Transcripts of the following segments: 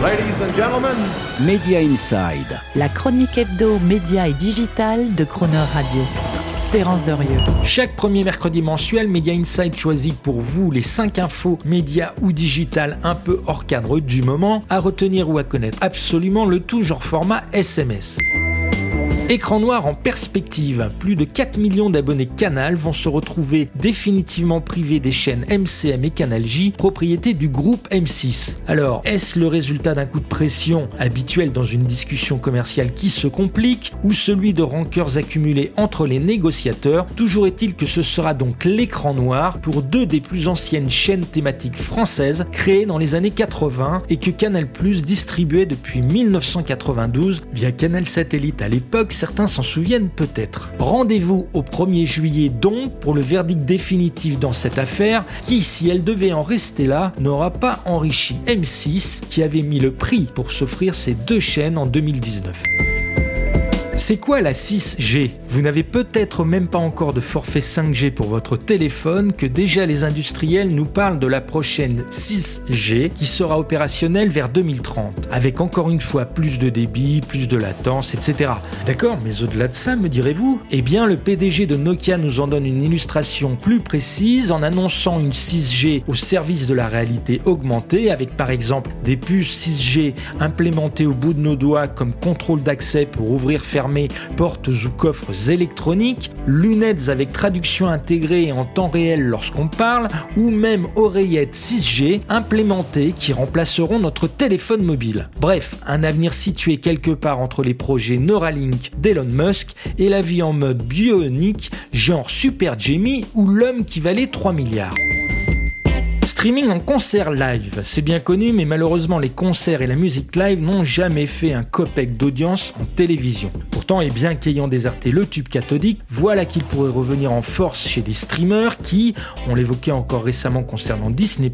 Ladies and gentlemen, Media Inside. La chronique hebdo, média et digital de Croner Radio. Terence Derieux. Chaque premier mercredi mensuel, Media Inside choisit pour vous les 5 infos médias ou digital un peu hors cadre du moment à retenir ou à connaître. Absolument le tout genre format SMS. Écran noir en perspective. Plus de 4 millions d'abonnés Canal vont se retrouver définitivement privés des chaînes MCM et Canal J, propriété du groupe M6. Alors, est-ce le résultat d'un coup de pression habituel dans une discussion commerciale qui se complique ou celui de rancœurs accumulés entre les négociateurs? Toujours est-il que ce sera donc l'écran noir pour deux des plus anciennes chaînes thématiques françaises créées dans les années 80 et que Canal Plus distribuait depuis 1992 via Canal Satellite à l'époque certains s'en souviennent peut-être. Rendez-vous au 1er juillet donc pour le verdict définitif dans cette affaire qui, si elle devait en rester là, n'aura pas enrichi M6 qui avait mis le prix pour s'offrir ces deux chaînes en 2019. C'est quoi la 6G Vous n'avez peut-être même pas encore de forfait 5G pour votre téléphone que déjà les industriels nous parlent de la prochaine 6G qui sera opérationnelle vers 2030, avec encore une fois plus de débit, plus de latence, etc. D'accord, mais au-delà de ça, me direz-vous? Eh bien, le PDG de Nokia nous en donne une illustration plus précise en annonçant une 6G au service de la réalité augmentée, avec par exemple des puces 6G implémentées au bout de nos doigts comme contrôle d'accès pour ouvrir, fermer portes ou coffres électroniques, lunettes avec traduction intégrée en temps réel lorsqu'on parle, ou même oreillettes 6G implémentées qui remplaceront notre téléphone mobile. Bref, un avenir situé quelque part entre les projets Neuralink d'Elon Musk et la vie en mode bionique, genre Super Jamie ou l'homme qui valait 3 milliards. Streaming en concert live, c'est bien connu, mais malheureusement les concerts et la musique live n'ont jamais fait un copec d'audience en télévision. Pourtant, et bien qu'ayant déserté le tube cathodique, voilà qu'il pourrait revenir en force chez les streamers qui, on l'évoquait encore récemment concernant Disney+,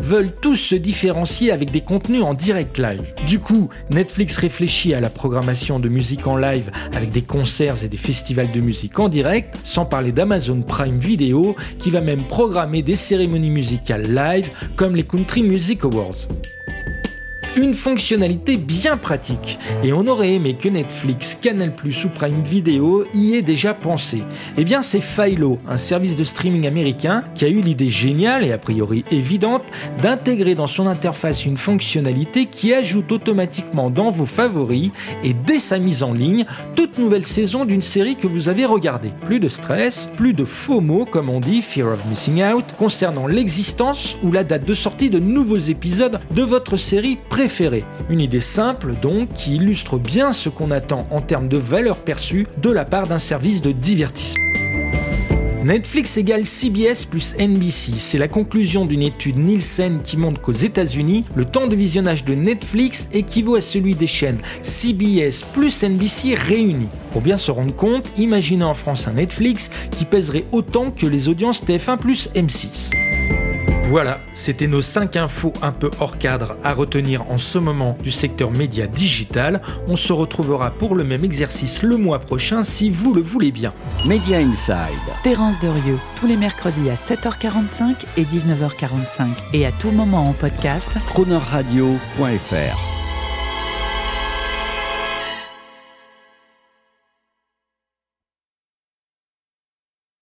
veulent tous se différencier avec des contenus en direct live. Du coup, Netflix réfléchit à la programmation de musique en live avec des concerts et des festivals de musique en direct, sans parler d'Amazon Prime Video qui va même programmer des cérémonies musicales live comme les Country Music Awards. Une fonctionnalité bien pratique, et on aurait aimé que Netflix, Canal Plus ou Prime Video y ait déjà pensé. Eh bien, c'est Philo, un service de streaming américain, qui a eu l'idée géniale et a priori évidente d'intégrer dans son interface une fonctionnalité qui ajoute automatiquement dans vos favoris et dès sa mise en ligne toute nouvelle saison d'une série que vous avez regardée. Plus de stress, plus de faux mots, comme on dit, fear of missing out, concernant l'existence ou la date de sortie de nouveaux épisodes de votre série préférée une idée simple donc qui illustre bien ce qu'on attend en termes de valeur perçue de la part d'un service de divertissement. Netflix égale CBS plus NBC. C'est la conclusion d'une étude Nielsen qui montre qu'aux États-Unis, le temps de visionnage de Netflix équivaut à celui des chaînes CBS plus NBC réunies. Pour bien se rendre compte, imaginez en France un Netflix qui pèserait autant que les audiences TF1 plus M6. Voilà, c'était nos 5 infos un peu hors cadre à retenir en ce moment du secteur média digital. On se retrouvera pour le même exercice le mois prochain si vous le voulez bien. Media Inside. Terence Derieux, tous les mercredis à 7h45 et 19h45 et à tout moment en podcast. Cronerradio.fr